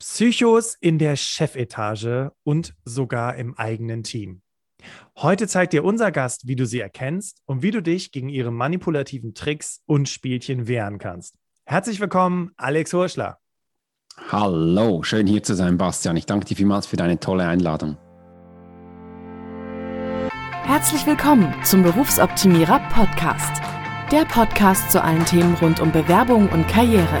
Psychos in der Chefetage und sogar im eigenen Team. Heute zeigt dir unser Gast, wie du sie erkennst und wie du dich gegen ihre manipulativen Tricks und Spielchen wehren kannst. Herzlich willkommen, Alex Hurschler. Hallo, schön hier zu sein, Bastian. Ich danke dir vielmals für deine tolle Einladung. Herzlich willkommen zum Berufsoptimierer Podcast. Der Podcast zu allen Themen rund um Bewerbung und Karriere.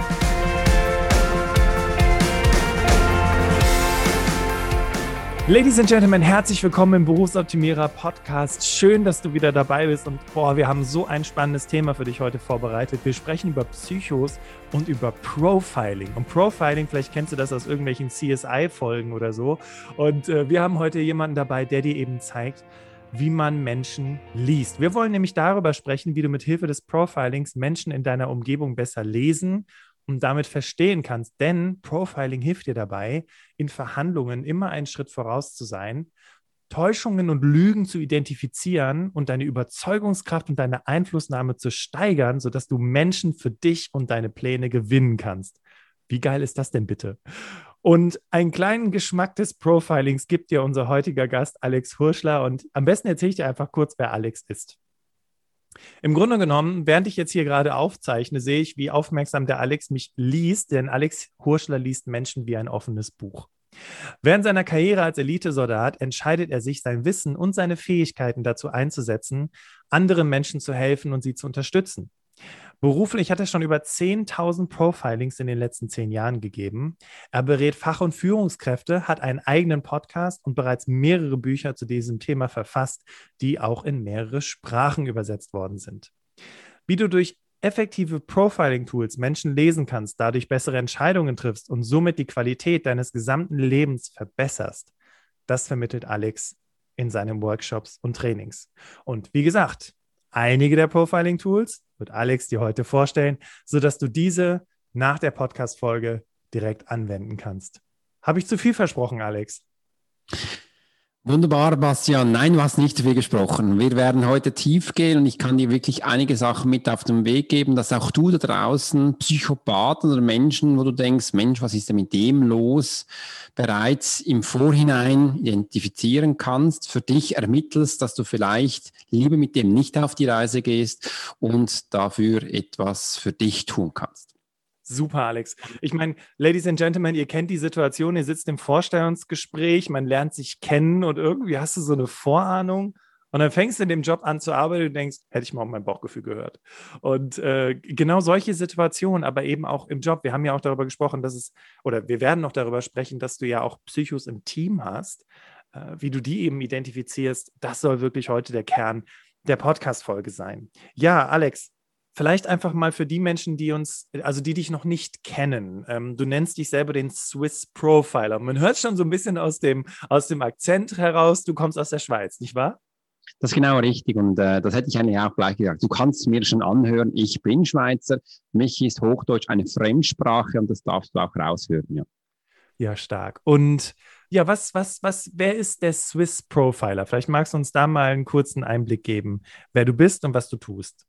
Ladies and Gentlemen, herzlich willkommen im Berufsoptimierer Podcast. Schön, dass du wieder dabei bist. Und boah, wir haben so ein spannendes Thema für dich heute vorbereitet. Wir sprechen über Psychos und über Profiling. Und Profiling, vielleicht kennst du das aus irgendwelchen CSI-Folgen oder so. Und äh, wir haben heute jemanden dabei, der dir eben zeigt, wie man Menschen liest. Wir wollen nämlich darüber sprechen, wie du mit Hilfe des Profilings Menschen in deiner Umgebung besser lesen und damit verstehen kannst. Denn Profiling hilft dir dabei, in Verhandlungen immer einen Schritt voraus zu sein, Täuschungen und Lügen zu identifizieren und deine Überzeugungskraft und deine Einflussnahme zu steigern, sodass du Menschen für dich und deine Pläne gewinnen kannst. Wie geil ist das denn bitte? Und einen kleinen Geschmack des Profilings gibt dir unser heutiger Gast Alex Hurschler. Und am besten erzähle ich dir einfach kurz, wer Alex ist. Im Grunde genommen, während ich jetzt hier gerade aufzeichne, sehe ich, wie aufmerksam der Alex mich liest, denn Alex Hurschler liest Menschen wie ein offenes Buch. Während seiner Karriere als Elitesoldat entscheidet er sich, sein Wissen und seine Fähigkeiten dazu einzusetzen, anderen Menschen zu helfen und sie zu unterstützen. Beruflich hat er schon über 10.000 Profilings in den letzten zehn Jahren gegeben. Er berät Fach- und Führungskräfte, hat einen eigenen Podcast und bereits mehrere Bücher zu diesem Thema verfasst, die auch in mehrere Sprachen übersetzt worden sind. Wie du durch effektive Profiling-Tools Menschen lesen kannst, dadurch bessere Entscheidungen triffst und somit die Qualität deines gesamten Lebens verbesserst, das vermittelt Alex in seinen Workshops und Trainings. Und wie gesagt, einige der Profiling-Tools wird Alex dir heute vorstellen, sodass du diese nach der Podcast-Folge direkt anwenden kannst. Habe ich zu viel versprochen, Alex? Wunderbar, Bastian. Nein, hast nicht viel gesprochen. Wir werden heute tief gehen und ich kann dir wirklich einige Sachen mit auf den Weg geben, dass auch du da draußen Psychopathen oder Menschen, wo du denkst, Mensch, was ist denn mit dem los, bereits im Vorhinein identifizieren kannst, für dich ermittelst, dass du vielleicht lieber mit dem nicht auf die Reise gehst und dafür etwas für dich tun kannst. Super, Alex. Ich meine, Ladies and Gentlemen, ihr kennt die Situation, ihr sitzt im Vorstellungsgespräch, man lernt sich kennen und irgendwie hast du so eine Vorahnung und dann fängst du in dem Job an zu arbeiten und denkst, hätte ich mal auf mein Bauchgefühl gehört. Und äh, genau solche Situationen, aber eben auch im Job. Wir haben ja auch darüber gesprochen, dass es, oder wir werden noch darüber sprechen, dass du ja auch Psychos im Team hast, äh, wie du die eben identifizierst. Das soll wirklich heute der Kern der Podcast-Folge sein. Ja, Alex, Vielleicht einfach mal für die Menschen, die uns, also die dich noch nicht kennen. Ähm, du nennst dich selber den Swiss Profiler. Man hört schon so ein bisschen aus dem, aus dem Akzent heraus, du kommst aus der Schweiz, nicht wahr? Das ist genau richtig und äh, das hätte ich eigentlich auch gleich gesagt. Du kannst mir schon anhören, ich bin Schweizer, mich ist Hochdeutsch eine Fremdsprache und das darfst du auch raushören, ja. Ja, stark. Und ja, was, was, was, wer ist der Swiss Profiler? Vielleicht magst du uns da mal einen kurzen Einblick geben, wer du bist und was du tust.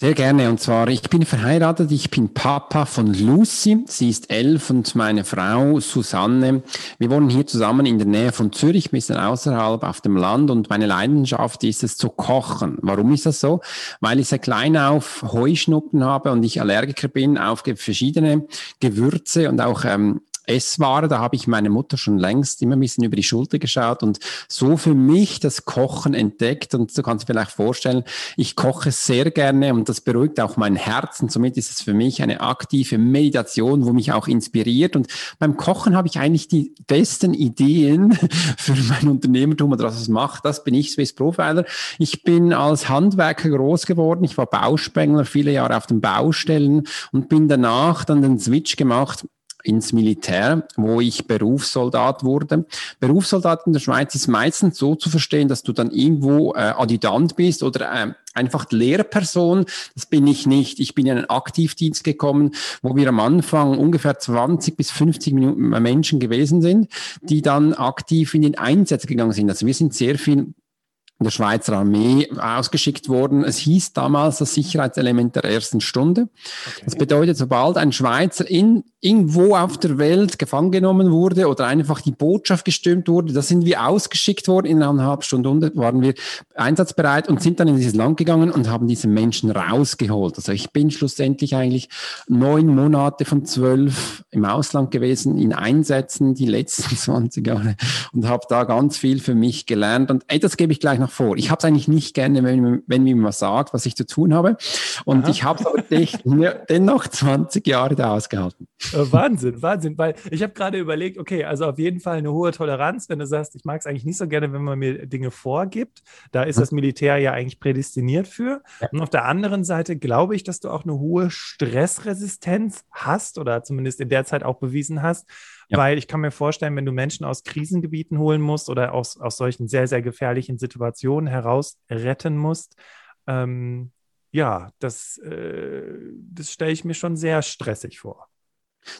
Sehr gerne. Und zwar, ich bin verheiratet, ich bin Papa von Lucy. Sie ist elf und meine Frau Susanne. Wir wohnen hier zusammen in der Nähe von Zürich, ein bisschen außerhalb auf dem Land. Und meine Leidenschaft ist es zu kochen. Warum ist das so? Weil ich seit klein auf Heuschnuppen habe und ich Allergiker bin auf verschiedene Gewürze und auch ähm, Essware. Da habe ich meine Mutter schon längst immer ein bisschen über die Schulter geschaut und so für mich das Kochen entdeckt. Und du kannst dir vielleicht vorstellen, ich koche sehr gerne und das beruhigt auch mein Herz. Und somit ist es für mich eine aktive Meditation, wo mich auch inspiriert. Und beim Kochen habe ich eigentlich die besten Ideen für mein Unternehmertum oder was es macht. Das bin ich, Swiss Profiler. Ich bin als Handwerker groß geworden. Ich war Bauspengler viele Jahre auf den Baustellen und bin danach dann den Switch gemacht ins Militär, wo ich Berufssoldat wurde. Berufssoldat in der Schweiz ist meistens so zu verstehen, dass du dann irgendwo äh, Adjutant bist oder äh, einfach Lehrperson. Das bin ich nicht. Ich bin in einen Aktivdienst gekommen, wo wir am Anfang ungefähr 20 bis 50 Minuten Menschen gewesen sind, die dann aktiv in den Einsatz gegangen sind. Also wir sind sehr viel in der Schweizer Armee ausgeschickt worden. Es hieß damals das Sicherheitselement der ersten Stunde. Okay. Das bedeutet, sobald ein Schweizer in, irgendwo auf der Welt gefangen genommen wurde oder einfach die Botschaft gestürmt wurde, da sind wir ausgeschickt worden. In eineinhalb Stunden waren wir einsatzbereit und sind dann in dieses Land gegangen und haben diese Menschen rausgeholt. Also ich bin schlussendlich eigentlich neun Monate von zwölf im Ausland gewesen, in Einsätzen die letzten 20 Jahre und habe da ganz viel für mich gelernt. Und ey, das gebe ich gleich noch vor. Ich habe es eigentlich nicht gerne, wenn, wenn mir was sagt, was ich zu tun habe. Und Aha. ich habe es aber dennoch 20 Jahre da ausgehalten. Äh, Wahnsinn, Wahnsinn. Weil ich habe gerade überlegt, okay, also auf jeden Fall eine hohe Toleranz, wenn du sagst, ich mag es eigentlich nicht so gerne, wenn man mir Dinge vorgibt. Da ist das Militär ja eigentlich prädestiniert für. Und auf der anderen Seite glaube ich, dass du auch eine hohe Stressresistenz hast oder zumindest in der Zeit auch bewiesen hast, Weil ich kann mir vorstellen, wenn du Menschen aus Krisengebieten holen musst oder aus, aus solchen sehr, sehr gefährlichen Situationen heraus retten musst, ähm, ja, das, äh, das stelle ich mir schon sehr stressig vor.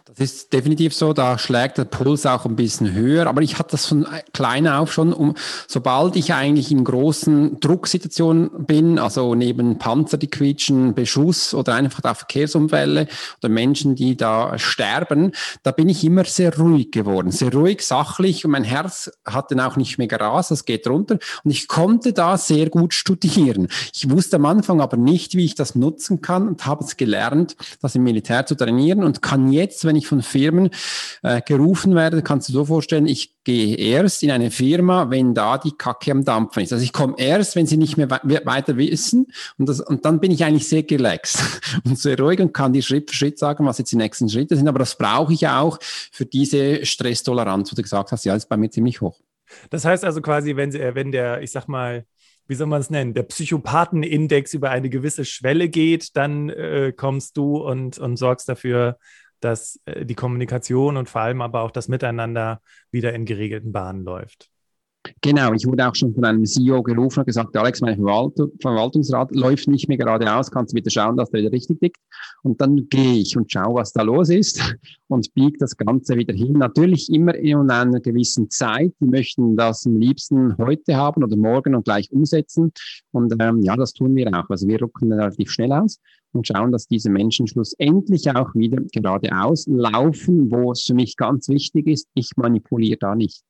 Das ist definitiv so, da schlägt der Puls auch ein bisschen höher, aber ich hatte das von klein auf schon, um, sobald ich eigentlich in großen Drucksituationen bin, also neben Panzer, die quietschen, Beschuss oder einfach da Verkehrsunfälle oder Menschen, die da sterben, da bin ich immer sehr ruhig geworden, sehr ruhig, sachlich und mein Herz hat dann auch nicht mehr gerast, das geht runter. Und ich konnte da sehr gut studieren. Ich wusste am Anfang aber nicht, wie ich das nutzen kann und habe es gelernt, das im Militär zu trainieren und kann jetzt jetzt, wenn ich von Firmen äh, gerufen werde, kannst du so vorstellen, ich gehe erst in eine Firma, wenn da die Kacke am Dampfen ist. Also ich komme erst, wenn sie nicht mehr we weiter wissen und, das, und dann bin ich eigentlich sehr relaxed und sehr ruhig und kann dir Schritt für Schritt sagen, was jetzt die nächsten Schritte sind. Aber das brauche ich auch für diese Stresstoleranz, wo du gesagt hast, ja, ist bei mir ziemlich hoch. Das heißt also quasi, wenn, sie, wenn der, ich sag mal, wie soll man es nennen, der Psychopathenindex über eine gewisse Schwelle geht, dann äh, kommst du und, und sorgst dafür, dass äh, die Kommunikation und vor allem aber auch das Miteinander wieder in geregelten Bahnen läuft. Genau, ich wurde auch schon von einem CEO gerufen und gesagt, Alex, mein Verwaltung, Verwaltungsrat läuft nicht mehr geradeaus, kannst du bitte schauen, dass der wieder richtig liegt. Und dann gehe ich und schaue, was da los ist und biege das Ganze wieder hin. Natürlich immer in einer gewissen Zeit. Die möchten das am liebsten heute haben oder morgen und gleich umsetzen. Und ähm, ja, das tun wir auch. Also wir rucken relativ schnell aus und schauen, dass diese Menschen schlussendlich auch wieder geradeaus laufen, wo es für mich ganz wichtig ist, ich manipuliere da nicht.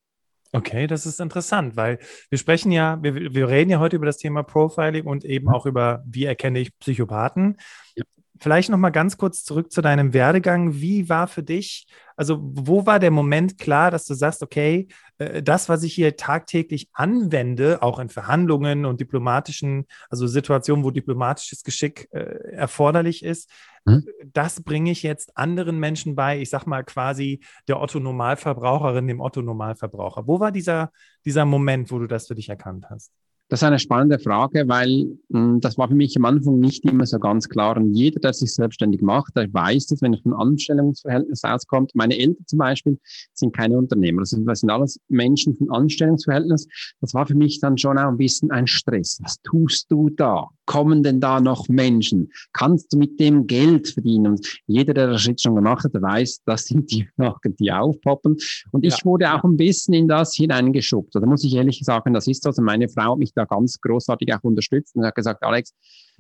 Okay, das ist interessant, weil wir sprechen ja, wir, wir reden ja heute über das Thema Profiling und eben auch über, wie erkenne ich Psychopathen. Ja. Vielleicht noch mal ganz kurz zurück zu deinem Werdegang. Wie war für dich, also wo war der Moment klar, dass du sagst, okay, äh, das, was ich hier tagtäglich anwende, auch in Verhandlungen und diplomatischen, also Situationen, wo diplomatisches Geschick äh, erforderlich ist, hm? das bringe ich jetzt anderen Menschen bei, ich sag mal quasi der Otto-Normalverbraucherin, dem Otto-Normalverbraucher. Wo war dieser, dieser Moment, wo du das für dich erkannt hast? Das ist eine spannende Frage, weil mh, hm, das war für mich am Anfang nicht immer so ganz klar. Und jeder, der sich selbstständig macht, der weiß das, wenn er von Anstellungsverhältnis auskommt. Meine Eltern zum Beispiel sind keine Unternehmer. Das sind, das sind alles Menschen von Anstellungsverhältnis. Das war für mich dann schon auch ein bisschen ein Stress. Was tust du da? Kommen denn da noch Menschen? Kannst du mit dem Geld verdienen? Und jeder, der das jetzt schon gemacht hat, der weiß, das sind die Fragen, die aufpoppen. Und ich ja. wurde auch ein bisschen in das hineingeschubst. Da muss ich ehrlich sagen, das ist so. Also meine Frau hat mich da ganz großartig auch unterstützt und hat gesagt, Alex,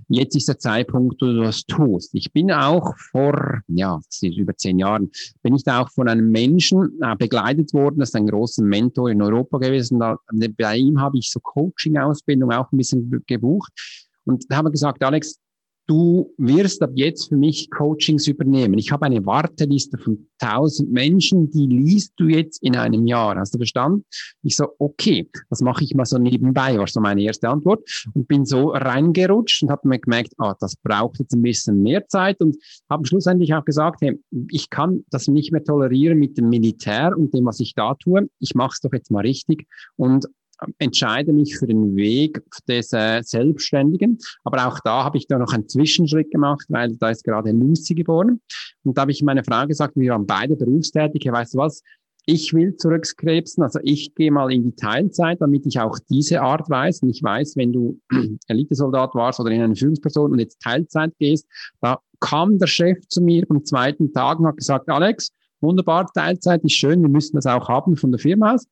jetzt ist der Zeitpunkt, wo du das tust. Ich bin auch vor, ja, das ist über zehn Jahren, bin ich da auch von einem Menschen äh, begleitet worden, das ist ein großer Mentor in Europa gewesen. Da, bei ihm habe ich so Coaching-Ausbildung auch ein bisschen gebucht. Und da haben wir gesagt, Alex, du wirst ab jetzt für mich Coachings übernehmen. Ich habe eine Warteliste von 1000 Menschen, die liest du jetzt in einem Jahr. Hast du verstanden? Ich so, okay, das mache ich mal so nebenbei, war so meine erste Antwort und bin so reingerutscht und habe mir gemerkt, ah, das braucht jetzt ein bisschen mehr Zeit und habe schlussendlich auch gesagt, hey, ich kann das nicht mehr tolerieren mit dem Militär und dem, was ich da tue. Ich mache es doch jetzt mal richtig und entscheide mich für den Weg des äh, Selbstständigen. Aber auch da habe ich da noch einen Zwischenschritt gemacht, weil da ist gerade Lucy geboren. Und da habe ich meine Frau gesagt, wir waren beide berufstätig. Weißt du was? Ich will zurückskrebsen, also ich gehe mal in die Teilzeit, damit ich auch diese Art weiß. Und ich weiß, wenn du Elitesoldat warst oder in eine Führungsperson und jetzt Teilzeit gehst, da kam der Chef zu mir am zweiten Tag und hat gesagt, Alex, wunderbar, Teilzeit ist schön, wir müssen das auch haben von der Firma aus.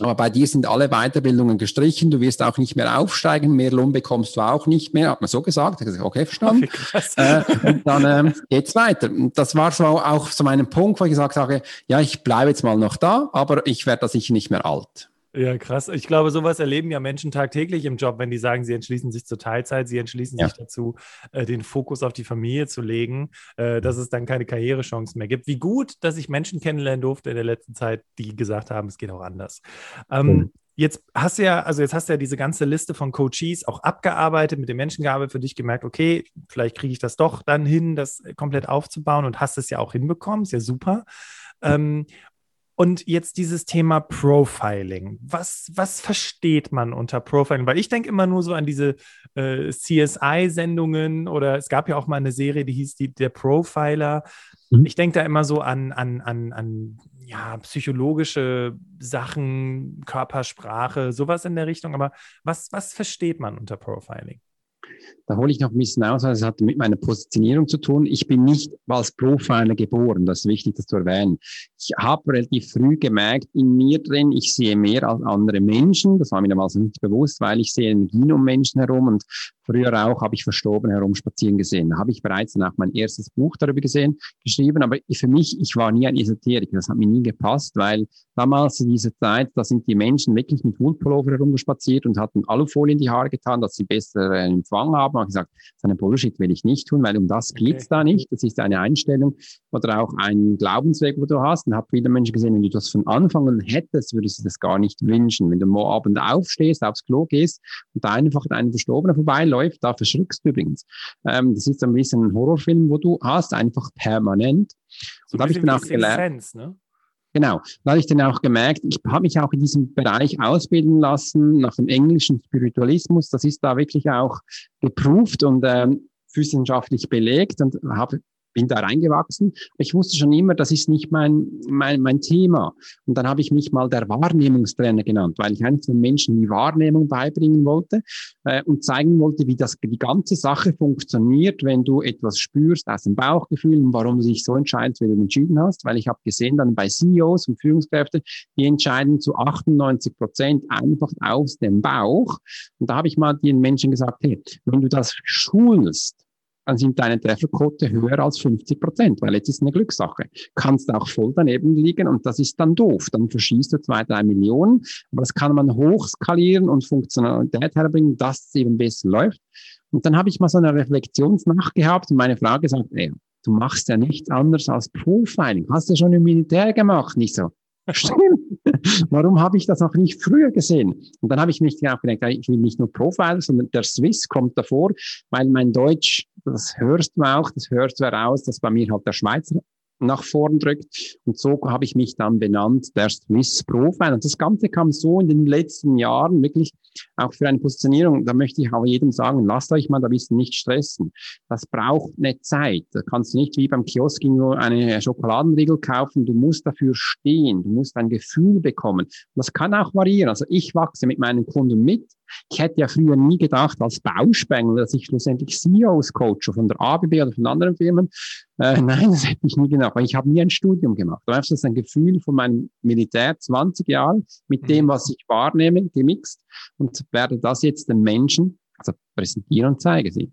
Aber bei dir sind alle Weiterbildungen gestrichen. Du wirst auch nicht mehr aufsteigen. Mehr Lohn bekommst du auch nicht mehr. Hat man so gesagt. Ich gesagt, okay, verstanden. äh, und dann äh, geht's weiter. Das war so auch so mein Punkt, wo ich gesagt habe, ja, ich bleibe jetzt mal noch da, aber ich werde da sicher nicht mehr alt. Ja, krass. Ich glaube, sowas erleben ja Menschen tagtäglich im Job, wenn die sagen, sie entschließen sich zur Teilzeit, sie entschließen ja. sich dazu, äh, den Fokus auf die Familie zu legen, äh, dass es dann keine Karrierechance mehr gibt. Wie gut, dass ich Menschen kennenlernen durfte in der letzten Zeit, die gesagt haben, es geht auch anders. Ähm, mhm. Jetzt hast du ja, also jetzt hast du ja diese ganze Liste von Coaches auch abgearbeitet, mit den Menschen gearbeitet, für dich gemerkt, okay, vielleicht kriege ich das doch dann hin, das komplett aufzubauen und hast es ja auch hinbekommen, ist ja super. Ähm, und jetzt dieses Thema Profiling. Was, was versteht man unter Profiling? Weil ich denke immer nur so an diese äh, CSI-Sendungen oder es gab ja auch mal eine Serie, die hieß die, Der Profiler. Mhm. Ich denke da immer so an, an, an, an ja, psychologische Sachen, Körpersprache, sowas in der Richtung. Aber was, was versteht man unter Profiling? Da hole ich noch ein bisschen aus, weil es hat mit meiner Positionierung zu tun. Ich bin nicht als Profiler geboren, das ist wichtig, das zu erwähnen. Ich habe relativ früh gemerkt, in mir drin, ich sehe mehr als andere Menschen. Das war mir damals nicht bewusst, weil ich sehe Energien um Menschen herum und früher auch habe ich verstorben herumspazieren gesehen. Da habe ich bereits dann auch mein erstes Buch darüber gesehen, geschrieben. Aber für mich, ich war nie ein Esoterik. Das hat mir nie gepasst, weil damals in dieser Zeit, da sind die Menschen wirklich mit Wundpullover herumgespaziert und hatten Alufolie in die Haare getan, dass sie besser äh, Empfang haben habe gesagt, so eine Bullshit will ich nicht tun, weil um das geht's okay. da nicht. Das ist eine Einstellung oder auch ein Glaubensweg, wo du hast. Und habe viele Menschen gesehen, wenn du das von Anfang an hättest, würdest du das gar nicht wünschen. Wenn du am Abend aufstehst, aufs Klo gehst und da einfach ein Verstorbener vorbeiläuft, da verschrückst du übrigens. Ähm, das ist ein bisschen ein Horrorfilm, wo du hast, einfach permanent. So und da habe ich dann auch gelernt. Ne? Genau. Da habe ich dann auch gemerkt, ich habe mich auch in diesem Bereich ausbilden lassen, nach dem englischen Spiritualismus. Das ist da wirklich auch geproved und ähm, wissenschaftlich belegt und habe bin da reingewachsen. Ich wusste schon immer, das ist nicht mein, mein, mein Thema. Und dann habe ich mich mal der Wahrnehmungstrainer genannt, weil ich eigentlich den Menschen die Wahrnehmung beibringen wollte äh, und zeigen wollte, wie das, die ganze Sache funktioniert, wenn du etwas spürst aus dem Bauchgefühl und warum du dich so entscheidest, wie du entschieden hast. Weil ich habe gesehen, dann bei CEOs und Führungskräften, die entscheiden zu 98 Prozent einfach aus dem Bauch. Und da habe ich mal den Menschen gesagt, hey, wenn du das schulst, dann sind deine Trefferquote höher als 50 Prozent, weil jetzt ist eine Glückssache. Kannst auch voll daneben liegen und das ist dann doof. Dann verschießt du zwei, drei Millionen, aber das kann man hochskalieren und Funktionalität herbringen, dass es eben besser läuft. Und dann habe ich mal so eine Reflexionsnacht gehabt und meine Frage gesagt, ey, du machst ja nichts anderes als Profiling. Hast du schon im Militär gemacht? Nicht so. Stimmt. Warum habe ich das noch nicht früher gesehen? Und dann habe ich mich auch gedacht, ich will nicht nur Profile, sondern der Swiss kommt davor, weil mein Deutsch, das hörst du auch, das hörst du heraus, dass bei mir halt der Schweizer nach vorn drückt. Und so habe ich mich dann benannt, der Swiss Profile. Und das Ganze kam so in den letzten Jahren wirklich auch für eine Positionierung. Da möchte ich auch jedem sagen, lasst euch mal da ein bisschen nicht stressen. Das braucht eine Zeit. Da kannst du nicht wie beim Kiosk nur eine Schokoladenriegel kaufen. Du musst dafür stehen. Du musst ein Gefühl bekommen. Das kann auch variieren. Also ich wachse mit meinen Kunden mit. Ich hätte ja früher nie gedacht, als Bauspengler, dass ich schlussendlich CEOs coache von der ABB oder von anderen Firmen. Äh, nein, das hätte ich nie gedacht, weil ich habe nie ein Studium gemacht. Das ist ein Gefühl von meinem Militär, 20 Jahren, mit mhm. dem, was ich wahrnehme, gemixt und werde das jetzt den Menschen also präsentieren und zeige sie.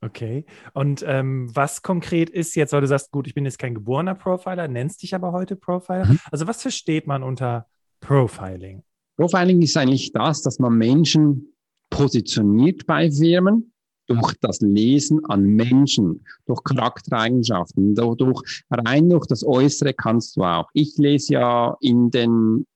Okay. Und ähm, was konkret ist jetzt, weil du sagst, gut, ich bin jetzt kein geborener Profiler, nennst dich aber heute Profiler. Mhm. Also was versteht man unter Profiling? Profiling ist eigentlich das, dass man Menschen positioniert bei Firmen durch das Lesen an Menschen, durch Charaktereigenschaften, durch, rein durch das Äußere kannst du auch. Ich lese ja in den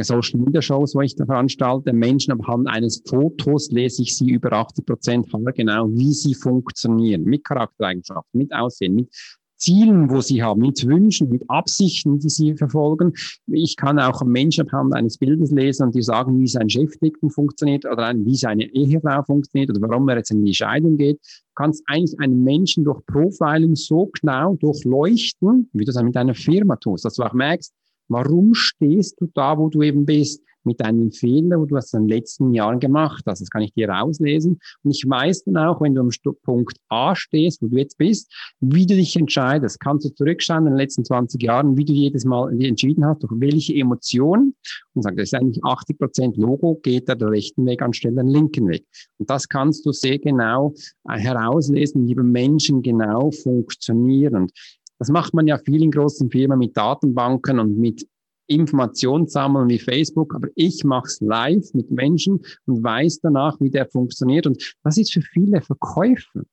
Social Media Shows, wo ich da veranstalte, Menschen anhand eines Fotos lese ich sie über 80 Prozent genau, wie sie funktionieren, mit Charaktereigenschaften, mit Aussehen, mit Zielen, wo sie haben, mit Wünschen, mit Absichten, die sie verfolgen. Ich kann auch Menschen anhand eines Bildes lesen und die sagen, wie sein Chef funktioniert oder wie seine Ehefrau funktioniert oder warum er jetzt in die Scheidung geht. Du kannst eigentlich einen Menschen durch Profiling so genau durchleuchten, wie du das mit einer Firma tust, dass du auch merkst, warum stehst du da, wo du eben bist mit deinen Fehlern, wo du das in den letzten Jahren gemacht hast. Das kann ich dir rauslesen. Und ich weiß dann auch, wenn du am Punkt A stehst, wo du jetzt bist, wie du dich entscheidest. Kannst du zurückschauen in den letzten 20 Jahren, wie du jedes Mal entschieden hast, durch welche Emotionen. Und sagen, das ist eigentlich 80 Prozent Logo, geht er den rechten Weg anstelle den linken Weg. Und das kannst du sehr genau äh, herauslesen, wie Menschen genau funktionieren. Das macht man ja vielen großen Firmen mit Datenbanken und mit Informationen sammeln wie Facebook, aber ich mache es live mit Menschen und weiß danach, wie der funktioniert. Und das ist für viele Verkäufer,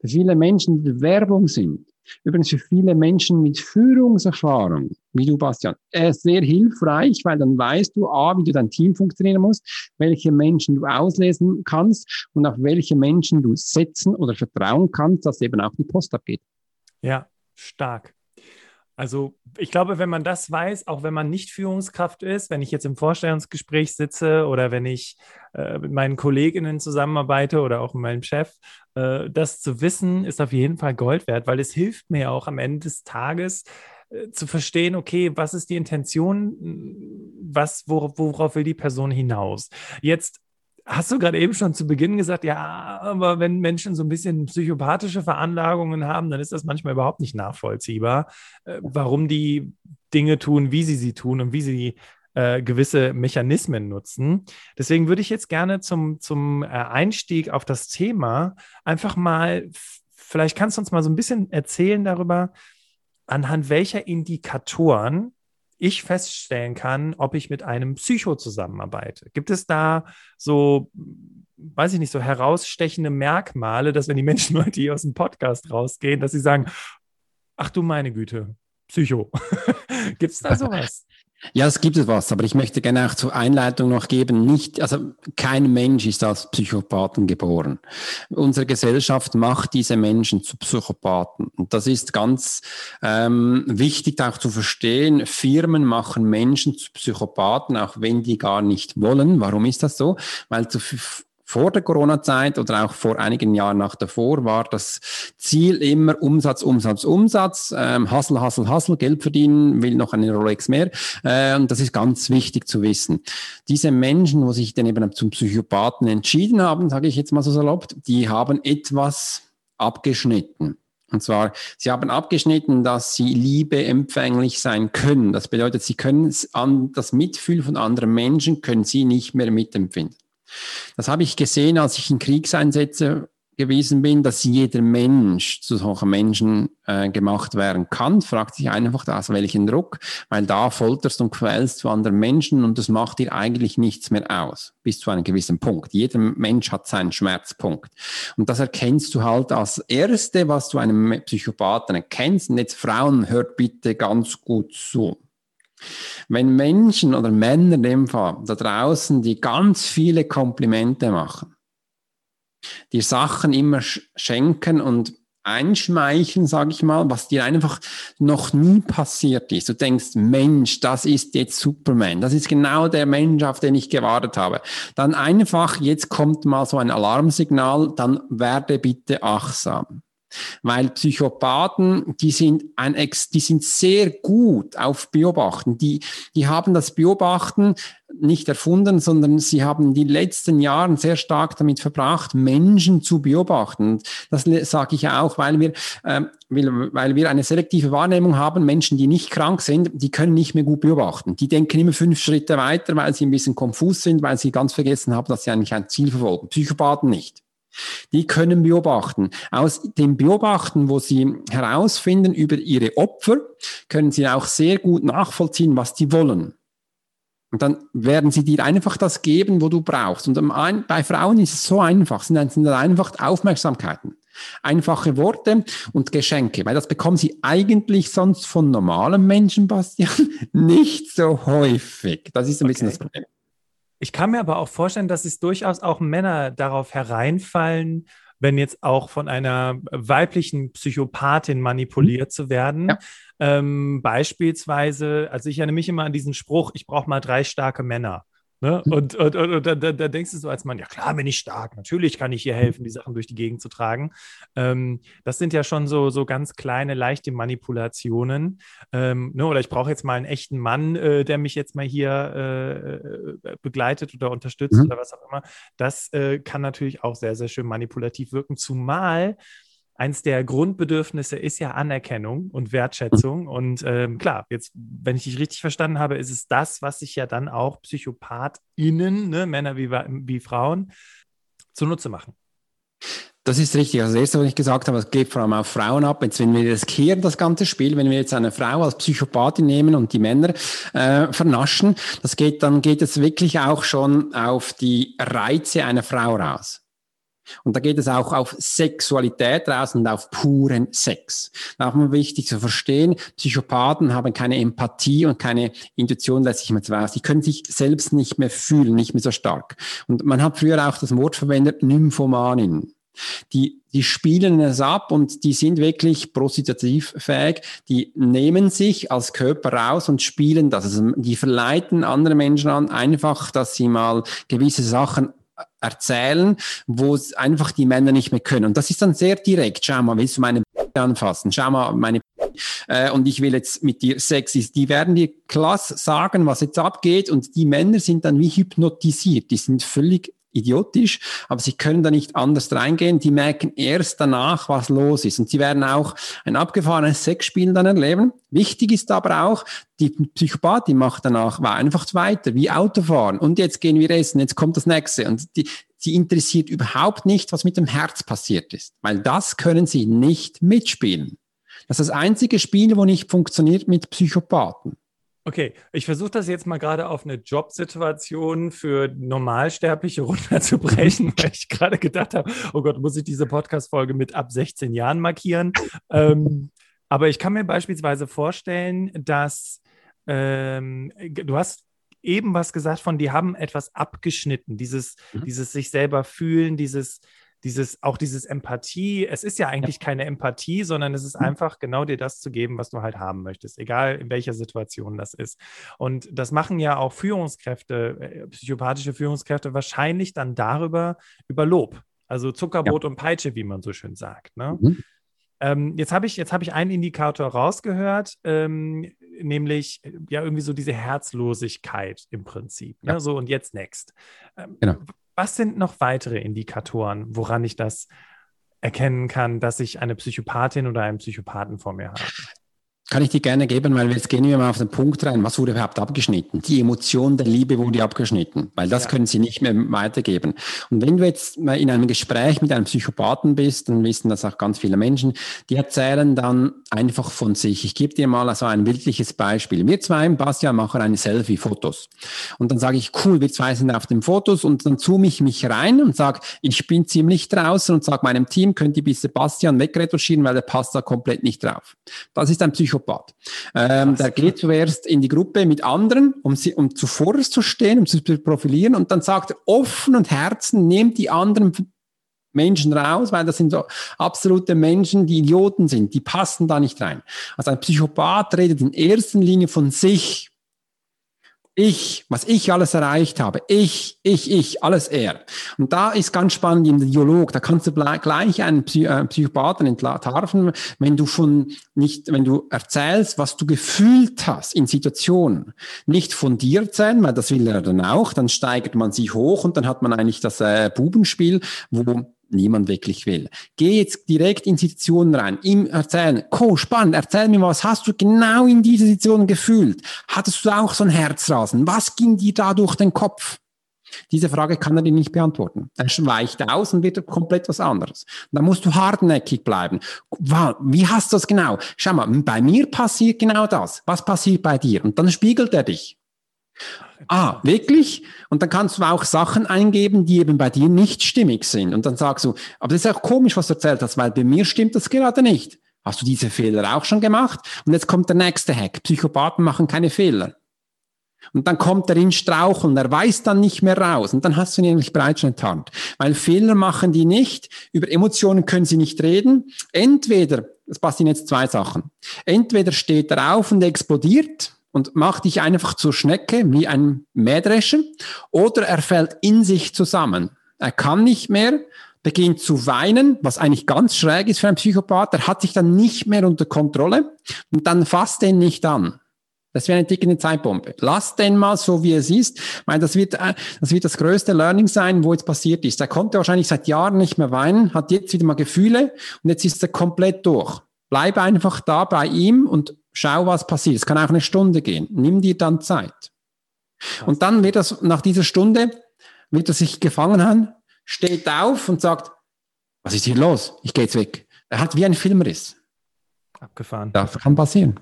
für viele Menschen, die Werbung sind, übrigens für viele Menschen mit Führungserfahrung, wie du, Bastian, äh, sehr hilfreich, weil dann weißt du, A, wie du dein Team funktionieren musst, welche Menschen du auslesen kannst und auf welche Menschen du setzen oder vertrauen kannst, dass eben auch die Post abgeht. Ja, stark. Also ich glaube, wenn man das weiß, auch wenn man nicht Führungskraft ist, wenn ich jetzt im Vorstellungsgespräch sitze oder wenn ich äh, mit meinen Kolleginnen zusammenarbeite oder auch mit meinem Chef, äh, das zu wissen, ist auf jeden Fall Gold wert, weil es hilft mir auch am Ende des Tages äh, zu verstehen, okay, was ist die Intention, was, wor worauf will die Person hinaus? Jetzt hast du gerade eben schon zu Beginn gesagt, ja, aber wenn Menschen so ein bisschen psychopathische Veranlagungen haben, dann ist das manchmal überhaupt nicht nachvollziehbar, äh, warum die Dinge tun, wie sie sie tun und wie sie äh, gewisse Mechanismen nutzen. Deswegen würde ich jetzt gerne zum, zum äh, Einstieg auf das Thema einfach mal, vielleicht kannst du uns mal so ein bisschen erzählen darüber, anhand welcher Indikatoren ich feststellen kann, ob ich mit einem Psycho zusammenarbeite. Gibt es da so, weiß ich nicht, so herausstechende Merkmale, dass wenn die Menschen heute hier aus dem Podcast rausgehen, dass sie sagen, ach du meine Güte, Psycho. Gibt es da sowas? Ja, es gibt etwas, aber ich möchte gerne auch zur Einleitung noch geben, nicht, also kein Mensch ist als Psychopathen geboren. Unsere Gesellschaft macht diese Menschen zu Psychopathen. Und das ist ganz ähm, wichtig auch zu verstehen. Firmen machen Menschen zu Psychopathen, auch wenn die gar nicht wollen. Warum ist das so? Weil zu vor der Corona-Zeit oder auch vor einigen Jahren nach davor war das Ziel immer Umsatz, Umsatz, Umsatz, ähm, Hustle, Hustle, Hustle, Geld verdienen, will noch eine Rolex mehr. Äh, und das ist ganz wichtig zu wissen. Diese Menschen, wo sich dann eben zum Psychopathen entschieden haben, sage ich jetzt mal so salopp, die haben etwas abgeschnitten. Und zwar, sie haben abgeschnitten, dass sie liebeempfänglich sein können. Das bedeutet, sie können an das Mitfühlen von anderen Menschen können sie nicht mehr mitempfinden. Das habe ich gesehen, als ich in Kriegseinsätze gewesen bin, dass jeder Mensch zu solchen Menschen äh, gemacht werden kann, fragt sich einfach aus welchen Druck, weil da folterst und quälst du anderen Menschen und das macht dir eigentlich nichts mehr aus, bis zu einem gewissen Punkt. Jeder Mensch hat seinen Schmerzpunkt. Und das erkennst du halt als Erste, was du einem Psychopathen erkennst. Und jetzt Frauen, hört bitte ganz gut zu. Wenn Menschen oder Männer in dem Fall da draußen, die ganz viele Komplimente machen, die Sachen immer schenken und einschmeicheln, sage ich mal, was dir einfach noch nie passiert ist. Du denkst, Mensch, das ist jetzt Superman. Das ist genau der Mensch, auf den ich gewartet habe. Dann einfach, jetzt kommt mal so ein Alarmsignal, dann werde bitte achtsam. Weil Psychopathen, die sind ein Ex, die sind sehr gut auf Beobachten. Die, die haben das Beobachten nicht erfunden, sondern sie haben die letzten Jahre sehr stark damit verbracht, Menschen zu beobachten. Das sage ich auch, weil wir, äh, weil wir eine selektive Wahrnehmung haben. Menschen, die nicht krank sind, die können nicht mehr gut beobachten. Die denken immer fünf Schritte weiter, weil sie ein bisschen konfus sind, weil sie ganz vergessen haben, dass sie eigentlich ein Ziel verfolgen. Psychopathen nicht. Die können beobachten. Aus dem Beobachten, wo sie herausfinden über ihre Opfer, können sie auch sehr gut nachvollziehen, was die wollen. Und dann werden sie dir einfach das geben, wo du brauchst. Und bei Frauen ist es so einfach, sind sind einfach Aufmerksamkeiten. Einfache Worte und Geschenke, weil das bekommen sie eigentlich sonst von normalen Menschen, Bastian, nicht so häufig. Das ist ein okay. bisschen das Problem. Ich kann mir aber auch vorstellen, dass es durchaus auch Männer darauf hereinfallen, wenn jetzt auch von einer weiblichen Psychopathin manipuliert zu werden. Ja. Ähm, beispielsweise, also ich erinnere mich immer an diesen Spruch, ich brauche mal drei starke Männer. Ne? Und, und, und, und da, da, denkst du so als Mann, ja klar bin ich stark, natürlich kann ich hier helfen, die Sachen durch die Gegend zu tragen. Ähm, das sind ja schon so, so ganz kleine, leichte Manipulationen. Ähm, ne? Oder ich brauche jetzt mal einen echten Mann, äh, der mich jetzt mal hier äh, äh begleitet oder unterstützt mhm. oder was auch immer. Das äh, kann natürlich auch sehr, sehr schön manipulativ wirken, zumal eins der Grundbedürfnisse ist ja Anerkennung und Wertschätzung. Und ähm, klar, jetzt, wenn ich dich richtig verstanden habe, ist es das, was sich ja dann auch PsychopathInnen, ne, Männer wie, wie Frauen, zunutze machen. Das ist richtig. Also das Erste, was ich gesagt habe, es geht vor allem auf Frauen ab. Jetzt, wenn wir riskieren, das ganze Spiel, wenn wir jetzt eine Frau als Psychopathin nehmen und die Männer äh, vernaschen, das geht, dann geht es wirklich auch schon auf die Reize einer Frau raus. Und da geht es auch auf Sexualität raus und auf puren Sex. Da ist wichtig zu verstehen, Psychopathen haben keine Empathie und keine Intuition, lässt sich mehr raus. Die können sich selbst nicht mehr fühlen, nicht mehr so stark. Und man hat früher auch das Wort verwendet, Nymphomanin. Die, die spielen es ab und die sind wirklich prostitutivfähig. Die nehmen sich als Körper raus und spielen das. Also die verleiten andere Menschen an, einfach, dass sie mal gewisse Sachen erzählen, wo es einfach die Männer nicht mehr können. Und das ist dann sehr direkt. Schau mal, willst du meine anfassen? Schau mal, meine äh, und ich will jetzt mit dir Sex Die werden dir klasse sagen, was jetzt abgeht und die Männer sind dann wie hypnotisiert. Die sind völlig idiotisch, aber sie können da nicht anders reingehen. Die merken erst danach, was los ist. Und sie werden auch ein abgefahrenes Sexspiel dann erleben. Wichtig ist aber auch, die Psychopathie macht danach war einfach weiter, wie Autofahren. Und jetzt gehen wir essen, jetzt kommt das nächste. Und die, sie interessiert überhaupt nicht, was mit dem Herz passiert ist, weil das können sie nicht mitspielen. Das ist das einzige Spiel, wo nicht funktioniert mit Psychopathen. Okay, ich versuche das jetzt mal gerade auf eine Jobsituation für Normalsterbliche runterzubrechen, weil ich gerade gedacht habe, oh Gott, muss ich diese Podcast-Folge mit ab 16 Jahren markieren? ähm, aber ich kann mir beispielsweise vorstellen, dass ähm, du hast eben was gesagt von, die haben etwas abgeschnitten, dieses, mhm. dieses sich selber fühlen, dieses dieses, auch dieses Empathie, es ist ja eigentlich ja. keine Empathie, sondern es ist mhm. einfach genau dir das zu geben, was du halt haben möchtest, egal in welcher Situation das ist. Und das machen ja auch Führungskräfte, äh, psychopathische Führungskräfte wahrscheinlich dann darüber, über Lob. Also Zuckerbrot ja. und Peitsche, wie man so schön sagt. Ne? Mhm. Ähm, jetzt habe ich, hab ich einen Indikator rausgehört, ähm, nämlich ja irgendwie so diese Herzlosigkeit im Prinzip. Ne? Ja. So und jetzt next. Ähm, genau. Was sind noch weitere Indikatoren, woran ich das erkennen kann, dass ich eine Psychopathin oder einen Psychopathen vor mir habe? Kann ich dir gerne geben, weil jetzt gehen wir mal auf den Punkt rein. Was wurde überhaupt abgeschnitten? Die Emotion der Liebe wurde abgeschnitten, weil das ja. können sie nicht mehr weitergeben. Und wenn du jetzt mal in einem Gespräch mit einem Psychopathen bist, dann wissen das auch ganz viele Menschen, die erzählen dann einfach von sich. Ich gebe dir mal also ein bildliches Beispiel. Wir zwei, Bastian, machen eine Selfie-Fotos. Und dann sage ich, cool, wir zwei sind auf den Fotos und dann zoome ich mich rein und sage, ich bin ziemlich draußen und sage meinem Team, könnt ihr bis Sebastian wegretuschieren, weil der passt da komplett nicht drauf. Das ist ein Psychopath Psychopath. Ähm, der geht zuerst in die Gruppe mit anderen, um, sie, um zuvor zu stehen, um zu profilieren und dann sagt er offen und Herzen, nehmt die anderen Menschen raus, weil das sind so absolute Menschen, die Idioten sind, die passen da nicht rein. Also ein Psychopath redet in erster Linie von sich ich, was ich alles erreicht habe, ich, ich, ich, alles er. Und da ist ganz spannend im Dialog, da kannst du gleich einen Psy äh, Psychopathen entlarven, wenn du von nicht, wenn du erzählst, was du gefühlt hast in Situationen. Nicht von dir erzählen, weil das will er dann auch, dann steigert man sich hoch und dann hat man eigentlich das äh, Bubenspiel, wo niemand wirklich will. Geh jetzt direkt in Situationen rein, ihm erzählen, Co, spannend, erzähl mir was, hast du genau in dieser Situation gefühlt? Hattest du auch so ein Herzrasen? Was ging dir da durch den Kopf? Diese Frage kann er dir nicht beantworten. Er weicht aus und wird komplett was anderes. Da musst du hartnäckig bleiben. Wie hast du das genau? Schau mal, bei mir passiert genau das. Was passiert bei dir? Und dann spiegelt er dich. Ah, wirklich? Und dann kannst du auch Sachen eingeben, die eben bei dir nicht stimmig sind. Und dann sagst du, aber das ist auch komisch, was du erzählt hast, weil bei mir stimmt das gerade nicht. Hast du diese Fehler auch schon gemacht? Und jetzt kommt der nächste Hack. Psychopathen machen keine Fehler. Und dann kommt er in Straucheln, er weiß dann nicht mehr raus. Und dann hast du ihn eigentlich bereits schon enttarnt. Weil Fehler machen die nicht, über Emotionen können sie nicht reden. Entweder, es passieren jetzt zwei Sachen. Entweder steht er auf und explodiert und macht dich einfach zur Schnecke, wie ein Mähdrescher, oder er fällt in sich zusammen. Er kann nicht mehr, beginnt zu weinen, was eigentlich ganz schräg ist für einen Psychopath. Er hat sich dann nicht mehr unter Kontrolle und dann fasst ihn nicht an. Das wäre eine tickende Zeitbombe. Lass den mal so, wie es ist. Ich meine, das wird, äh, das wird das größte Learning sein, wo jetzt passiert ist. Er konnte wahrscheinlich seit Jahren nicht mehr weinen, hat jetzt wieder mal Gefühle und jetzt ist er komplett durch. Bleib einfach da bei ihm und schau, was passiert. Es kann auch eine Stunde gehen. Nimm dir dann Zeit. Und dann wird das, nach dieser Stunde, wird er sich gefangen haben, steht auf und sagt, was ist hier los? Ich gehe jetzt weg. Er hat wie ein Filmriss. Abgefahren. Das kann passieren.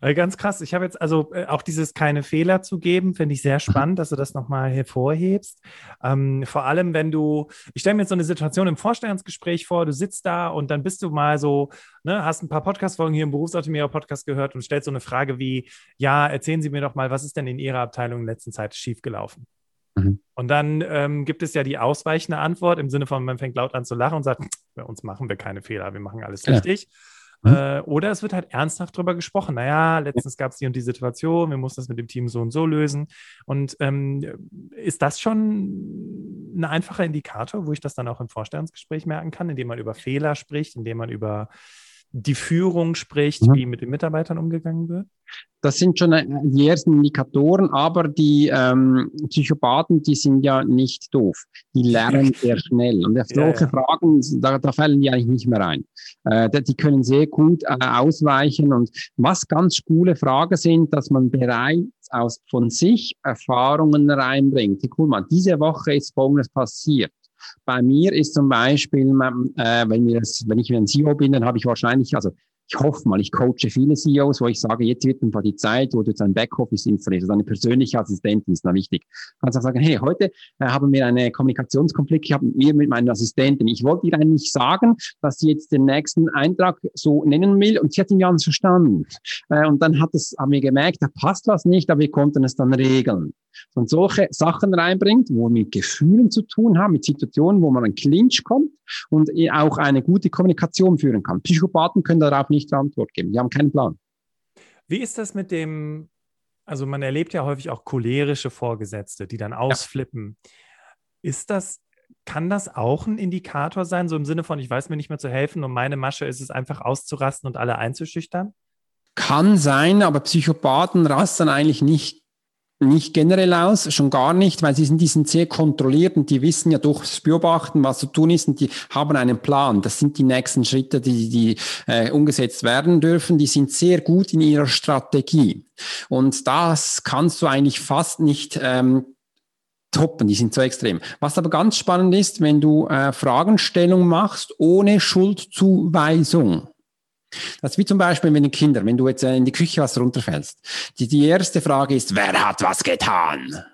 Äh, ganz krass. Ich habe jetzt also äh, auch dieses keine Fehler zu geben, finde ich sehr mhm. spannend, dass du das nochmal hervorhebst. Ähm, vor allem, wenn du, ich stelle mir jetzt so eine Situation im Vorstellungsgespräch vor, du sitzt da und dann bist du mal so, ne, hast ein paar Podcast-Folgen hier im Berufsoptimierer-Podcast gehört und stellst so eine Frage wie, ja, erzählen Sie mir doch mal, was ist denn in Ihrer Abteilung in letzter Zeit schiefgelaufen? Mhm. Und dann ähm, gibt es ja die ausweichende Antwort im Sinne von, man fängt laut an zu lachen und sagt, bei uns machen wir keine Fehler, wir machen alles ja. richtig. Mhm. Äh, oder es wird halt ernsthaft darüber gesprochen. Naja, letztens gab es die und die Situation, wir mussten das mit dem Team so und so lösen. Und ähm, ist das schon ein einfacher Indikator, wo ich das dann auch im Vorstellungsgespräch merken kann, indem man über Fehler spricht, indem man über die Führung spricht, mhm. wie mit den Mitarbeitern umgegangen wird? Das sind schon äh, die ersten Indikatoren, aber die ähm, Psychopathen, die sind ja nicht doof. Die lernen sehr schnell. Und auf solche ja, ja. Fragen, da, da fallen die eigentlich nicht mehr rein. Äh, die können sehr gut äh, ausweichen. Und was ganz coole Fragen sind, dass man bereits aus von sich Erfahrungen reinbringt. Guck mal, diese Woche ist Folgendes passiert. Bei mir ist zum Beispiel, äh, wenn, wir das, wenn ich ein CEO bin, dann habe ich wahrscheinlich, also ich hoffe mal, ich coache viele CEOs, wo ich sage, jetzt wird einfach die Zeit, wo du jetzt ein Backoffice installierst, also eine persönliche Assistentin ist da wichtig. Du kannst auch sagen, hey, heute äh, haben wir eine Kommunikationskonflikt, habe mit mir mit meiner Assistentin. Ich wollte ihr eigentlich sagen, dass sie jetzt den nächsten Eintrag so nennen will und sie hat ihn ja nicht verstanden. Äh, und dann hat es, haben wir gemerkt, da passt was nicht, aber wir konnten es dann regeln. Und solche Sachen reinbringt, wo wir mit Gefühlen zu tun haben, mit Situationen, wo man ein Clinch kommt und auch eine gute Kommunikation führen kann. Psychopathen können darauf nicht nicht Antwort geben. Die haben keinen Plan. Wie ist das mit dem, also man erlebt ja häufig auch cholerische Vorgesetzte, die dann ausflippen. Ja. Ist das, kann das auch ein Indikator sein, so im Sinne von, ich weiß mir nicht mehr zu helfen und meine Masche ist es einfach auszurasten und alle einzuschüchtern? Kann sein, aber Psychopathen rasten eigentlich nicht nicht generell aus, schon gar nicht, weil sie sind, die sind sehr kontrolliert und die wissen ja durchs Beobachten, was zu tun ist und die haben einen Plan. Das sind die nächsten Schritte, die, die äh, umgesetzt werden dürfen. Die sind sehr gut in ihrer Strategie. Und das kannst du eigentlich fast nicht ähm, toppen, die sind so extrem. Was aber ganz spannend ist, wenn du äh, Fragestellung machst ohne Schuldzuweisung. Das ist wie zum Beispiel mit den Kindern, wenn du jetzt äh, in die Küche was runterfällst. Die, die erste Frage ist, wer hat was getan?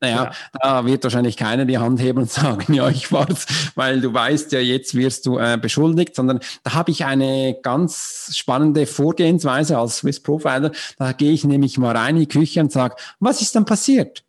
Naja, ja. da wird wahrscheinlich keiner die Hand heben und sagen, ja, ich war's, weil du weißt ja, jetzt wirst du äh, beschuldigt, sondern da habe ich eine ganz spannende Vorgehensweise als Swiss Profiler. Da gehe ich nämlich mal rein in die Küche und sage, was ist dann passiert?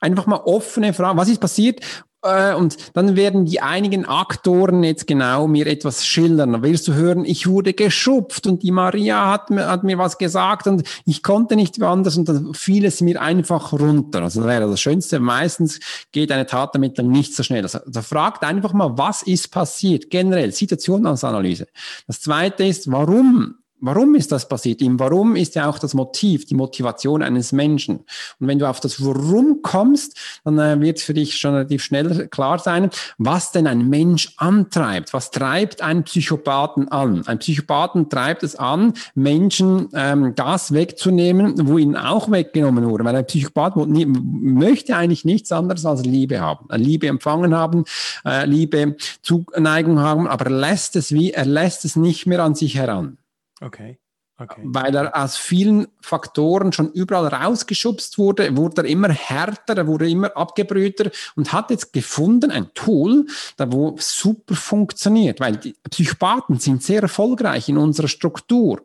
Einfach mal offene Fragen. Was ist passiert? Äh, und dann werden die einigen Aktoren jetzt genau mir etwas schildern. Wirst du hören, ich wurde geschupft und die Maria hat mir, hat mir was gesagt und ich konnte nicht anders und dann fiel es mir einfach runter. Also das wäre das Schönste. Meistens geht eine Tatermittlung nicht so schnell. Also, also fragt einfach mal, was ist passiert? Generell Situationsanalyse. Das zweite ist, warum Warum ist das passiert? Im Warum ist ja auch das Motiv, die Motivation eines Menschen. Und wenn du auf das Warum kommst, dann äh, wird für dich schon relativ schnell klar sein, was denn ein Mensch antreibt. Was treibt einen Psychopathen an? Ein Psychopathen treibt es an, Menschen ähm, das wegzunehmen, wo ihnen auch weggenommen wurde. Weil ein Psychopath möchte eigentlich nichts anderes als Liebe haben. Liebe empfangen haben, äh, Liebe, Zuneigung haben, aber er lässt es wie, er lässt es nicht mehr an sich heran. Okay. Okay. Weil er aus vielen Faktoren schon überall rausgeschubst wurde, wurde er immer härter, er wurde immer abgebrühter und hat jetzt gefunden ein Tool, da wo super funktioniert, weil die Psychopathen sind sehr erfolgreich in unserer Struktur.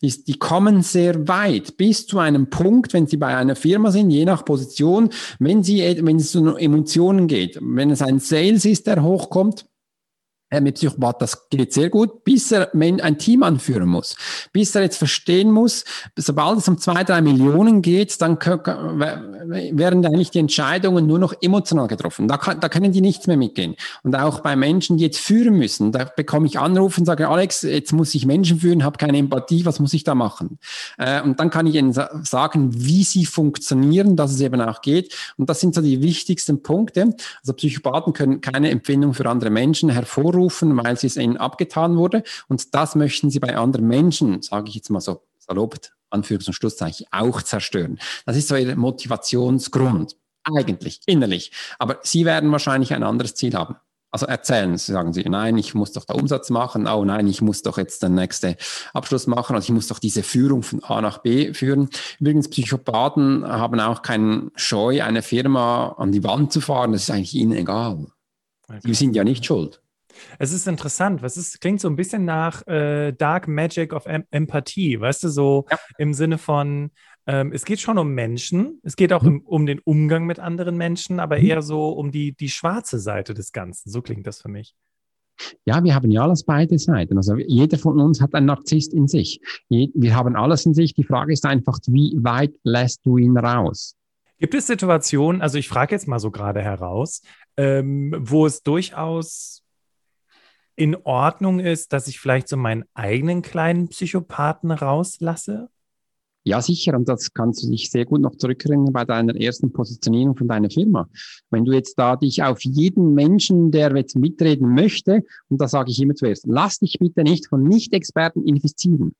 Die, die kommen sehr weit bis zu einem Punkt, wenn sie bei einer Firma sind, je nach Position, wenn sie, wenn es um Emotionen geht, wenn es ein Sales ist, der hochkommt, mit Psychopath, das geht sehr gut, bis er ein Team anführen muss. Bis er jetzt verstehen muss, sobald es um zwei, drei Millionen geht, dann werden eigentlich die Entscheidungen nur noch emotional getroffen. Da, kann, da können die nichts mehr mitgehen. Und auch bei Menschen, die jetzt führen müssen, da bekomme ich Anrufe und sage, Alex, jetzt muss ich Menschen führen, habe keine Empathie, was muss ich da machen? Äh, und dann kann ich ihnen sagen, wie sie funktionieren, dass es eben auch geht. Und das sind so die wichtigsten Punkte. Also Psychopathen können keine Empfindung für andere Menschen hervorrufen abrufen, weil es ihnen abgetan wurde. Und das möchten sie bei anderen Menschen, sage ich jetzt mal so salopp, Anführungs- und Schlusszeichen, auch zerstören. Das ist so ihr Motivationsgrund. Eigentlich, innerlich. Aber sie werden wahrscheinlich ein anderes Ziel haben. Also erzählen, sagen sie, nein, ich muss doch da Umsatz machen, oh nein, ich muss doch jetzt den nächsten Abschluss machen, also ich muss doch diese Führung von A nach B führen. Übrigens, Psychopathen haben auch keinen Scheu, eine Firma an die Wand zu fahren, das ist eigentlich ihnen egal. Okay. Die sind ja nicht schuld. Es ist interessant, was ist, klingt so ein bisschen nach äh, Dark Magic of em Empathie, weißt du, so ja. im Sinne von, ähm, es geht schon um Menschen, es geht auch mhm. um, um, den Umgang mit anderen Menschen, aber mhm. eher so um die, die schwarze Seite des Ganzen. So klingt das für mich. Ja, wir haben ja alles beide Seiten. Also jeder von uns hat einen Narzisst in sich. Wir haben alles in sich. Die Frage ist einfach, wie weit lässt du ihn raus? Gibt es Situationen, also ich frage jetzt mal so gerade heraus, ähm, wo es durchaus in Ordnung ist, dass ich vielleicht so meinen eigenen kleinen Psychopathen rauslasse? Ja, sicher. Und das kannst du dich sehr gut noch zurückerinnern bei deiner ersten Positionierung von deiner Firma. Wenn du jetzt da dich auf jeden Menschen, der jetzt mitreden möchte, und da sage ich immer zuerst, lass dich bitte nicht von Nicht-Experten infizieren.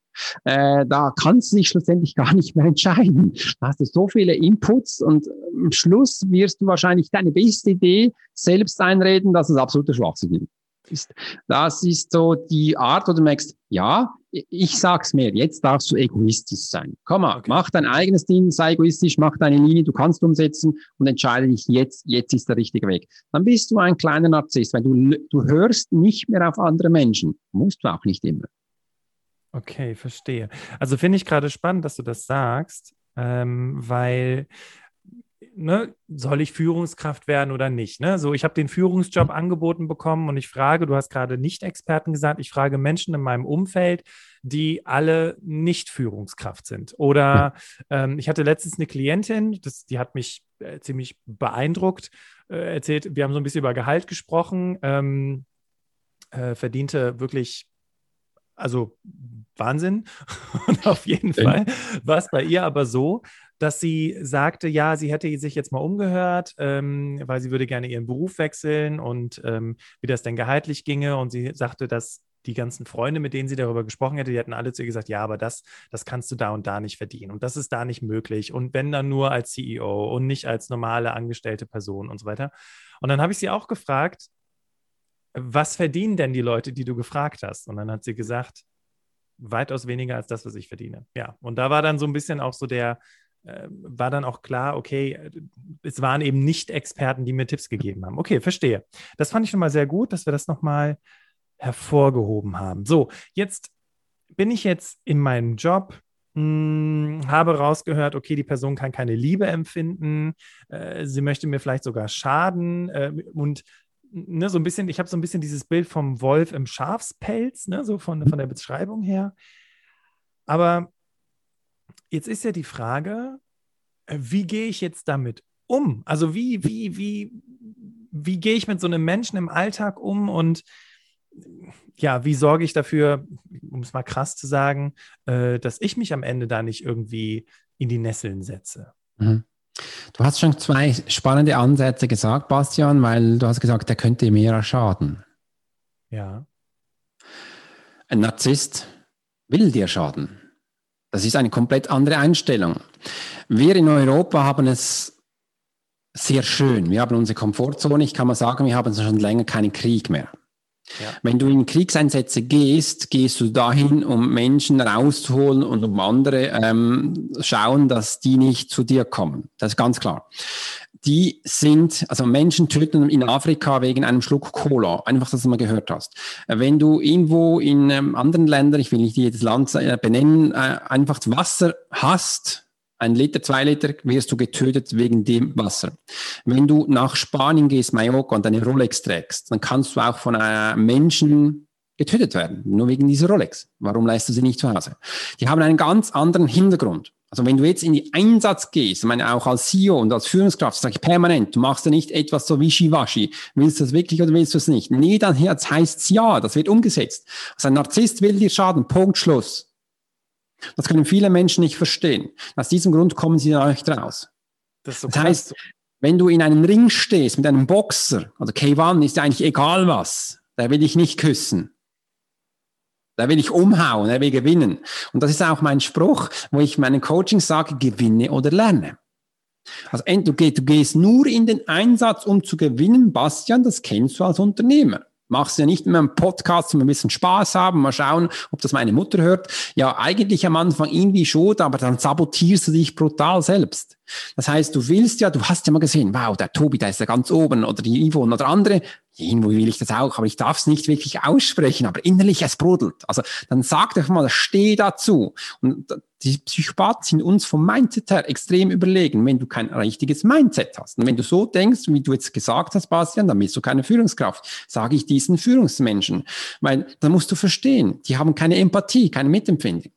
Äh, da kannst du dich schlussendlich gar nicht mehr entscheiden. Da hast du so viele Inputs und am Schluss wirst du wahrscheinlich deine beste Idee selbst einreden, dass es absoluter Schwachsinn ist ist. Das ist so die Art, wo du merkst, ja, ich sag's mir, jetzt darfst du egoistisch sein. Komm mal, okay. mach dein eigenes Ding, sei egoistisch, mach deine Linie, du kannst umsetzen und entscheide dich jetzt, jetzt ist der richtige Weg. Dann bist du ein kleiner Narzisst, weil du, du hörst nicht mehr auf andere Menschen. Musst du auch nicht immer. Okay, verstehe. Also finde ich gerade spannend, dass du das sagst, ähm, weil ne, soll ich Führungskraft werden oder nicht? Ne? So, ich habe den Führungsjob angeboten bekommen und ich frage, du hast gerade Nicht-Experten gesagt, ich frage Menschen in meinem Umfeld, die alle nicht Führungskraft sind. Oder ähm, ich hatte letztens eine Klientin, das, die hat mich äh, ziemlich beeindruckt, äh, erzählt, wir haben so ein bisschen über Gehalt gesprochen, ähm, äh, verdiente wirklich also Wahnsinn. Und auf jeden Fall war es bei ihr aber so, dass sie sagte, ja, sie hätte sich jetzt mal umgehört, ähm, weil sie würde gerne ihren Beruf wechseln und ähm, wie das denn gehaltlich ginge. Und sie sagte, dass die ganzen Freunde, mit denen sie darüber gesprochen hätte, die hatten alle zu ihr gesagt, ja, aber das, das kannst du da und da nicht verdienen und das ist da nicht möglich und wenn dann nur als CEO und nicht als normale angestellte Person und so weiter. Und dann habe ich sie auch gefragt, was verdienen denn die Leute, die du gefragt hast? Und dann hat sie gesagt, weitaus weniger als das, was ich verdiene. Ja, und da war dann so ein bisschen auch so der, war dann auch klar, okay, äh, es waren eben nicht Experten, die mir Tipps gegeben haben. Okay, verstehe. Das fand ich schon mal sehr gut, dass wir das nochmal hervorgehoben haben. So, jetzt bin ich jetzt in meinem Job, mh, hm, habe rausgehört, okay, die Person kann keine Liebe empfinden, äh, sie möchte mir vielleicht sogar schaden äh, und ne, so ein bisschen, ich habe so ein bisschen dieses Bild vom Wolf im Schafspelz, ne, so von, von der Beschreibung her. Aber Jetzt ist ja die Frage, äh, wie gehe ich jetzt damit um? Also wie, wie, wie, wie gehe ich mit so einem Menschen im Alltag um und ja, wie sorge ich dafür, um es mal krass zu sagen, äh, dass ich mich am Ende da nicht irgendwie in die Nesseln setze? Mhm. Du hast schon zwei spannende Ansätze gesagt, Bastian, weil du hast gesagt, der könnte mehr schaden. Ja. Ein Narzisst will dir schaden. Das ist eine komplett andere Einstellung. Wir in Europa haben es sehr schön. Wir haben unsere Komfortzone. Ich kann mal sagen, wir haben schon länger keinen Krieg mehr. Ja. Wenn du in Kriegseinsätze gehst, gehst du dahin, um Menschen rauszuholen und um andere ähm, schauen, dass die nicht zu dir kommen. Das ist ganz klar. Die sind, also Menschen töten in Afrika wegen einem Schluck Cola. Einfach, dass du mal gehört hast. Wenn du irgendwo in ähm, anderen Ländern, ich will nicht jedes Land äh, benennen, äh, einfach Wasser hast, ein Liter, zwei Liter, wirst du getötet wegen dem Wasser. Wenn du nach Spanien gehst, Mallorca und deine Rolex trägst, dann kannst du auch von äh, Menschen getötet werden, nur wegen dieser Rolex. Warum leist du sie nicht zu Hause? Die haben einen ganz anderen Hintergrund. Also wenn du jetzt in die Einsatz gehst, ich meine auch als CEO und als Führungskraft, sage ich permanent, du machst ja nicht etwas so wischiwaschi. Willst du das wirklich oder willst du es nicht? Nee, dann heißt es ja, das wird umgesetzt. Also ein Narzisst will dir schaden, Punkt, Schluss. Das können viele Menschen nicht verstehen. Aus diesem Grund kommen sie da nicht raus. Das, so das heißt, wenn du in einem Ring stehst mit einem Boxer, also K1 ist ja eigentlich egal was, der will dich nicht küssen. Da will ich umhauen, er will gewinnen. Und das ist auch mein Spruch, wo ich meinen Coaching sage, gewinne oder lerne. Also du, du gehst nur in den Einsatz, um zu gewinnen, Bastian, das kennst du als Unternehmer. Machst du ja nicht mehr einen Podcast, um ein bisschen Spaß haben, mal schauen, ob das meine Mutter hört. Ja, eigentlich am Anfang irgendwie schon, aber dann sabotierst du dich brutal selbst. Das heißt, du willst ja, du hast ja mal gesehen, wow, der Tobi, der ist ja ganz oben oder die Yvonne oder andere, irgendwo will ich das auch, aber ich darf es nicht wirklich aussprechen, aber innerlich es brodelt. Also dann sag doch mal, steh dazu. Und die Psychopathen sind uns vom Mindset her extrem überlegen, wenn du kein richtiges Mindset hast. Und wenn du so denkst, wie du jetzt gesagt hast, Bastian, dann bist du keine Führungskraft, sage ich diesen Führungsmenschen. Weil dann musst du verstehen, die haben keine Empathie, keine Mitempfindung.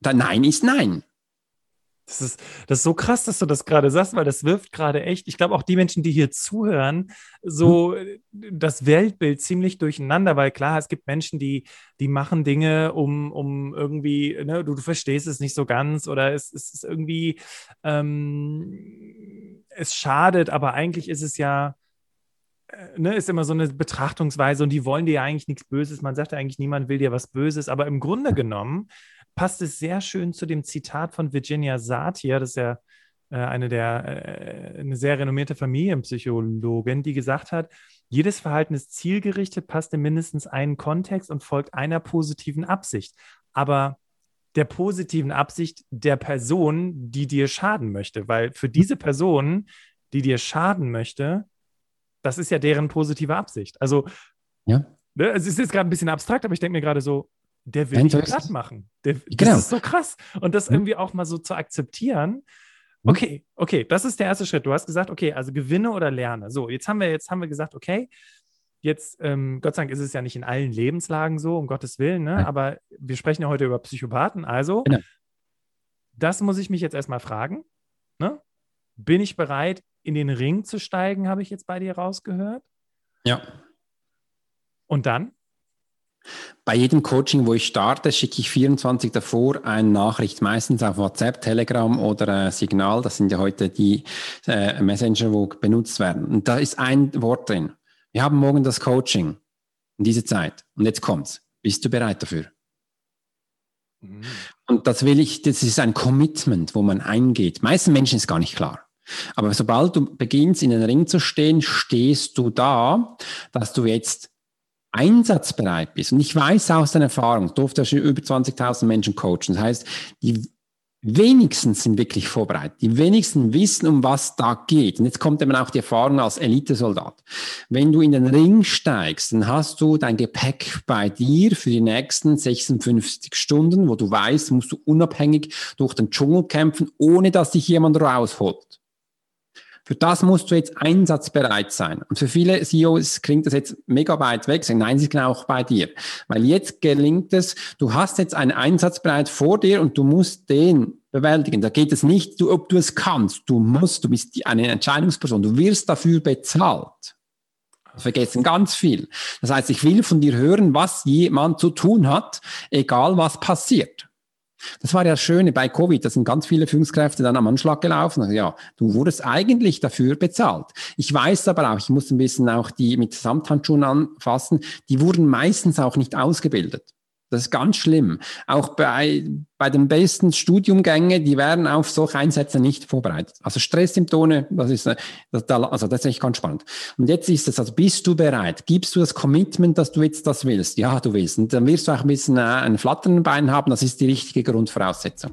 Da Nein ist Nein. Das ist, das ist so krass, dass du das gerade sagst, weil das wirft gerade echt, ich glaube auch die Menschen, die hier zuhören, so hm. das Weltbild ziemlich durcheinander, weil klar, es gibt Menschen, die, die machen Dinge, um, um irgendwie, ne, du, du verstehst es nicht so ganz oder es, es ist irgendwie, ähm, es schadet, aber eigentlich ist es ja, äh, Ne, ist immer so eine Betrachtungsweise und die wollen dir ja eigentlich nichts Böses. Man sagt ja eigentlich, niemand will dir was Böses, aber im Grunde genommen passt es sehr schön zu dem Zitat von Virginia Satir, das ist ja äh, eine der äh, eine sehr renommierte Familienpsychologin, die gesagt hat, jedes Verhalten ist zielgerichtet, passt in mindestens einen Kontext und folgt einer positiven Absicht. Aber der positiven Absicht der Person, die dir schaden möchte, weil für diese Person, die dir schaden möchte, das ist ja deren positive Absicht. Also, ja. Ne, es ist jetzt gerade ein bisschen abstrakt, aber ich denke mir gerade so, der will dich platt machen. Der, genau. Das ist so krass. Und das irgendwie auch mal so zu akzeptieren. Okay, okay, das ist der erste Schritt. Du hast gesagt, okay, also gewinne oder lerne. So, jetzt haben wir, jetzt haben wir gesagt, okay, jetzt, ähm, Gott sei Dank ist es ja nicht in allen Lebenslagen so, um Gottes Willen, ne? aber wir sprechen ja heute über Psychopathen. Also, genau. das muss ich mich jetzt erstmal fragen. Ne? Bin ich bereit, in den Ring zu steigen, habe ich jetzt bei dir rausgehört? Ja. Und dann? Bei jedem Coaching, wo ich starte, schicke ich 24 davor eine Nachricht, meistens auf WhatsApp, Telegram oder äh, Signal. Das sind ja heute die äh, Messenger, wo benutzt werden. Und da ist ein Wort drin. Wir haben morgen das Coaching in dieser Zeit. Und jetzt kommt's. Bist du bereit dafür? Mhm. Und das will ich, das ist ein Commitment, wo man eingeht. Meisten Menschen ist gar nicht klar. Aber sobald du beginnst, in den Ring zu stehen, stehst du da, dass du jetzt einsatzbereit bist, und ich weiß aus deiner Erfahrung, ich durfte schon über 20.000 Menschen coachen, das heißt, die wenigsten sind wirklich vorbereitet. Die wenigsten wissen, um was da geht. Und jetzt kommt eben auch die Erfahrung als Elitesoldat. Wenn du in den Ring steigst, dann hast du dein Gepäck bei dir für die nächsten 56 Stunden, wo du weißt, musst du unabhängig durch den Dschungel kämpfen, ohne dass dich jemand rausholt. Für das musst du jetzt einsatzbereit sein. Und für viele CEOs klingt das jetzt mega weit weg. Sagen, nein, sie sind auch bei dir. Weil jetzt gelingt es, du hast jetzt einen Einsatzbereit vor dir und du musst den bewältigen. Da geht es nicht, ob du es kannst. Du musst, du bist eine Entscheidungsperson. Du wirst dafür bezahlt. Das vergessen ganz viel. Das heißt, ich will von dir hören, was jemand zu tun hat, egal was passiert. Das war ja Schöne bei Covid, da sind ganz viele Führungskräfte dann am Anschlag gelaufen. Also ja, du wurdest eigentlich dafür bezahlt. Ich weiß aber auch, ich muss ein bisschen auch die mit Samthandschuhen anfassen, die wurden meistens auch nicht ausgebildet. Das ist ganz schlimm. Auch bei, bei den besten Studiumgängen, die werden auf solche Einsätze nicht vorbereitet. Also Stresssymptome, das ist, das, also das ist echt ganz spannend. Und jetzt ist es, also bist du bereit? Gibst du das Commitment, dass du jetzt das willst? Ja, du willst. Und dann wirst du auch ein bisschen äh, ein flatterndes Bein haben. Das ist die richtige Grundvoraussetzung.